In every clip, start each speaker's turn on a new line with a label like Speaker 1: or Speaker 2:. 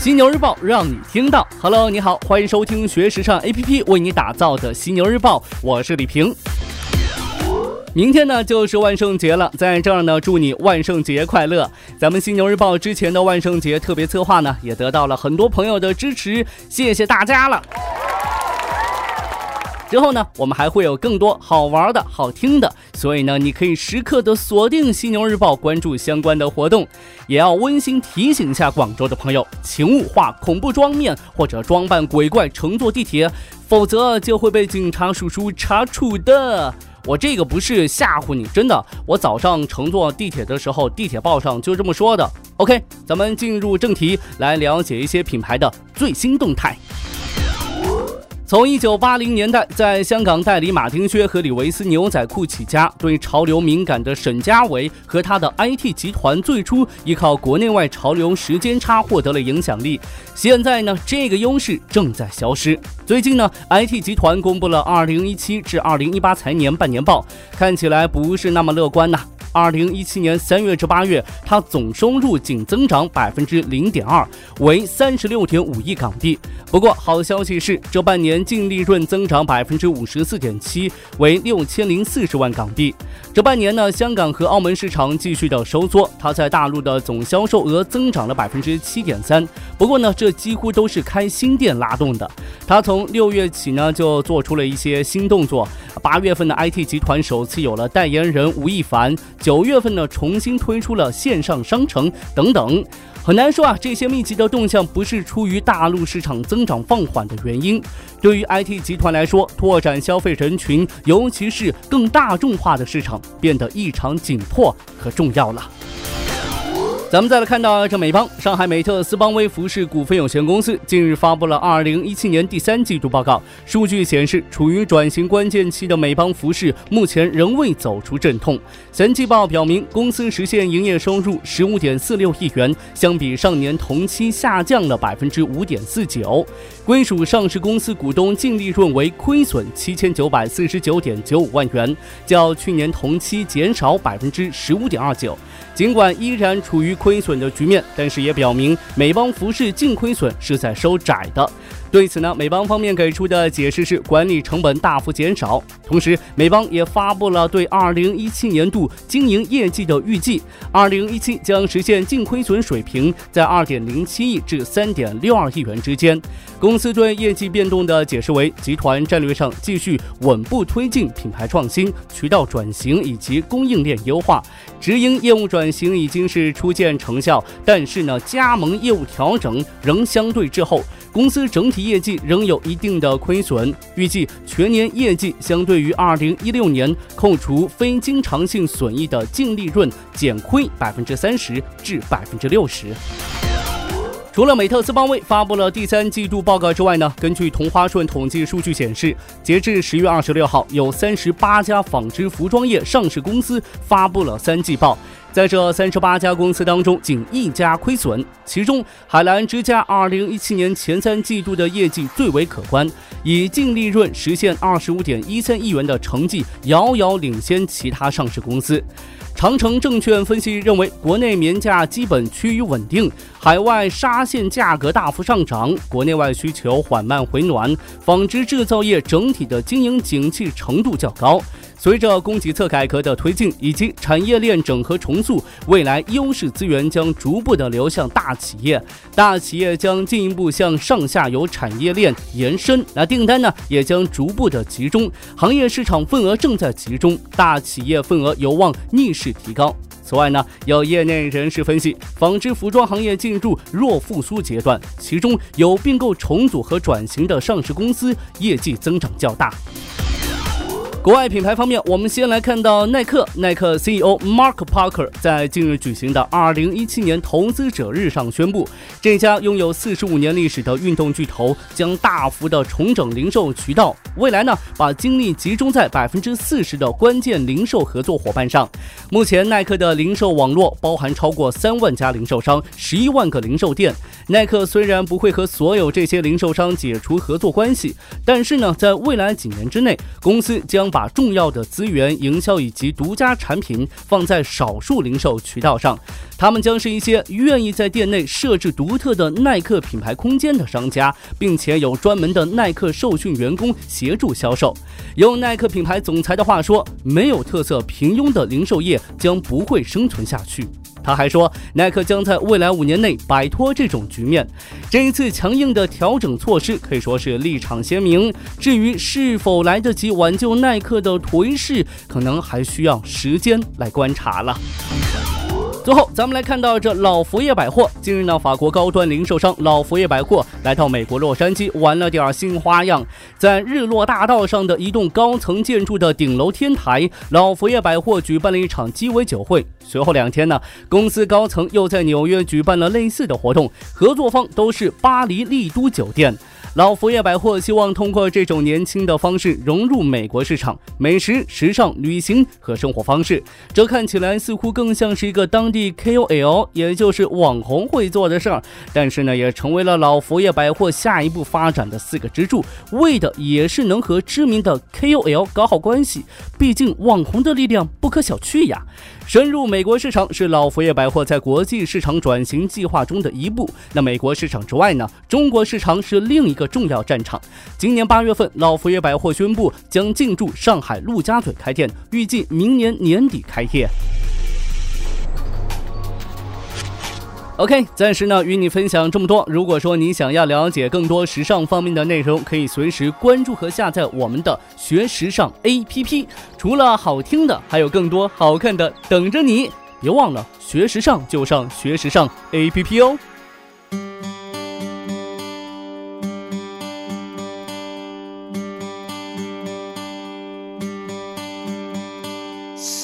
Speaker 1: 犀牛日报让你听到。Hello，你好，欢迎收听学时尚 APP 为你打造的犀牛日报，我是李平。明天呢就是万圣节了，在这儿呢祝你万圣节快乐。咱们犀牛日报之前的万圣节特别策划呢，也得到了很多朋友的支持，谢谢大家了。之后呢，我们还会有更多好玩的、好听的，所以呢，你可以时刻的锁定犀牛日报，关注相关的活动。也要温馨提醒一下广州的朋友，请勿化恐怖妆面或者装扮鬼怪乘坐地铁，否则就会被警察叔叔查处的。我这个不是吓唬你，真的，我早上乘坐地铁的时候，地铁报上就这么说的。OK，咱们进入正题，来了解一些品牌的最新动态。从一九八零年代在香港代理马丁靴和李维斯牛仔裤起家，对潮流敏感的沈家伟和他的 IT 集团最初依靠国内外潮流时间差获得了影响力。现在呢，这个优势正在消失。最近呢，IT 集团公布了二零一七至二零一八财年半年报，看起来不是那么乐观呐。二零一七年三月至八月，它总收入仅增长百分之零点二，为三十六点五亿港币。不过好消息是，这半年净利润增长百分之五十四点七，为六千零四十万港币。这半年呢，香港和澳门市场继续的收缩，它在大陆的总销售额增长了百分之七点三。不过呢，这几乎都是开新店拉动的。它从六月起呢，就做出了一些新动作。八月份的 IT 集团首次有了代言人吴亦凡，九月份呢重新推出了线上商城等等，很难说啊，这些密集的动向不是出于大陆市场增长放缓的原因。对于 IT 集团来说，拓展消费人群，尤其是更大众化的市场，变得异常紧迫和重要了。咱们再来看到这美邦，上海美特斯邦威服饰股份有限公司近日发布了二零一七年第三季度报告。数据显示，处于转型关键期的美邦服饰目前仍未走出阵痛。三季报表明，公司实现营业收入十五点四六亿元，相比上年同期下降了百分之五点四九。归属上市公司股东净利润为亏损七千九百四十九点九五万元，较去年同期减少百分之十五点二九。尽管依然处于亏损的局面，但是也表明美邦服饰净亏损是在收窄的。对此呢，美邦方面给出的解释是管理成本大幅减少。同时，美邦也发布了对2017年度经营业绩的预计，2017将实现净亏损水平在2.07亿至3.62亿元之间。公司对业绩变动的解释为，集团战略上继续稳步推进品牌创新、渠道转型以及供应链优化。直营业务转型已经是初见成效，但是呢，加盟业务调整仍相对滞后。公司整体业绩仍有一定的亏损，预计全年业绩相对于二零一六年扣除非经常性损益的净利润减亏百分之三十至百分之六十。除了美特斯邦威发布了第三季度报告之外呢，根据同花顺统计数据显示，截至十月二十六号，有三十八家纺织服装业上市公司发布了三季报。在这三十八家公司当中，仅一家亏损，其中海澜之家二零一七年前三季度的业绩最为可观，以净利润实现二十五点一三亿元的成绩，遥遥领先其他上市公司。长城证券分析认为，国内棉价基本趋于稳定，海外纱线价格大幅上涨，国内外需求缓慢回暖，纺织制造业整体的经营景气程度较高。随着供给侧改革的推进以及产业链整合重塑，未来优势资源将逐步的流向大企业，大企业将进一步向上下游产业链延伸，那订单呢也将逐步的集中，行业市场份额正在集中，大企业份额有望逆势提高。此外呢，有业内人士分析，纺织服装行业进入弱复苏阶段，其中有并购重组和转型的上市公司业绩增长较大。国外品牌方面，我们先来看到耐克。耐克 CEO Mark Parker 在近日举行的2017年投资者日上宣布，这家拥有45年历史的运动巨头将大幅的重整零售渠道，未来呢，把精力集中在百分之四十的关键零售合作伙伴上。目前，耐克的零售网络包含超过三万家零售商，十一万个零售店。耐克虽然不会和所有这些零售商解除合作关系，但是呢，在未来几年之内，公司将把重要的资源、营销以及独家产品放在少数零售渠道上。他们将是一些愿意在店内设置独特的耐克品牌空间的商家，并且有专门的耐克受训员工协助销售。用耐克品牌总裁的话说：“没有特色、平庸的零售业将不会生存下去。”他还说，耐克将在未来五年内摆脱这种局面。这一次强硬的调整措施可以说是立场鲜明。至于是否来得及挽救耐克的颓势，可能还需要时间来观察了。最后，咱们来看到这老佛爷百货。近日呢，法国高端零售商老佛爷百货来到美国洛杉矶玩了点新花样。在日落大道上的一栋高层建筑的顶楼天台，老佛爷百货举办了一场鸡尾酒会。随后两天呢，公司高层又在纽约举办了类似的活动，合作方都是巴黎丽都酒店。老佛爷百货希望通过这种年轻的方式融入美国市场，美食、时尚、旅行和生活方式。这看起来似乎更像是一个当地 KOL，也就是网红会做的事儿。但是呢，也成为了老佛爷百货下一步发展的四个支柱，为的也是能和知名的 KOL 搞好关系。毕竟网红的力量不可小觑呀。深入美国市场是老佛爷百货在国际市场转型计划中的一步。那美国市场之外呢？中国市场是另一个重要战场。今年八月份，老佛爷百货宣布将进驻上海陆家嘴开店，预计明年年底开业。OK，暂时呢与你分享这么多。如果说你想要了解更多时尚方面的内容，可以随时关注和下载我们的学时尚 APP。除了好听的，还有更多好看的等着你。别忘了学时尚就上学时尚 APP 哦。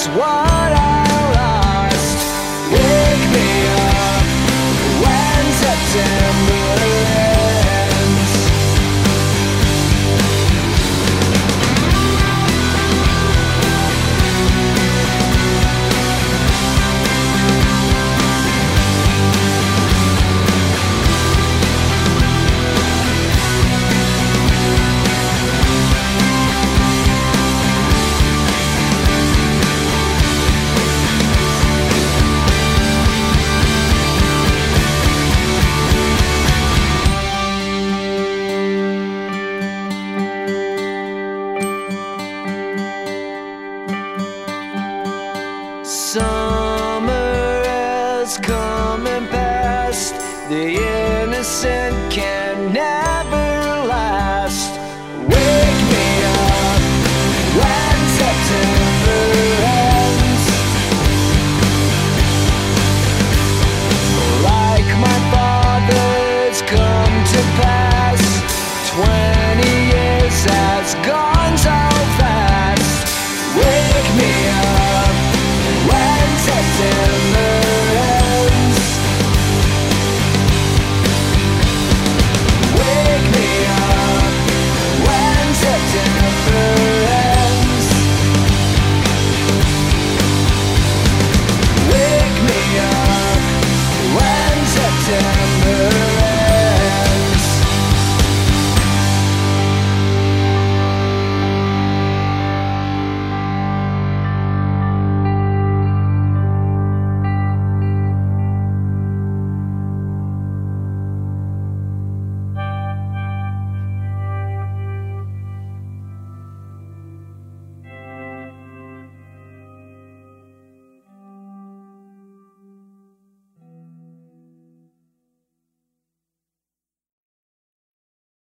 Speaker 1: It's
Speaker 2: what I sun.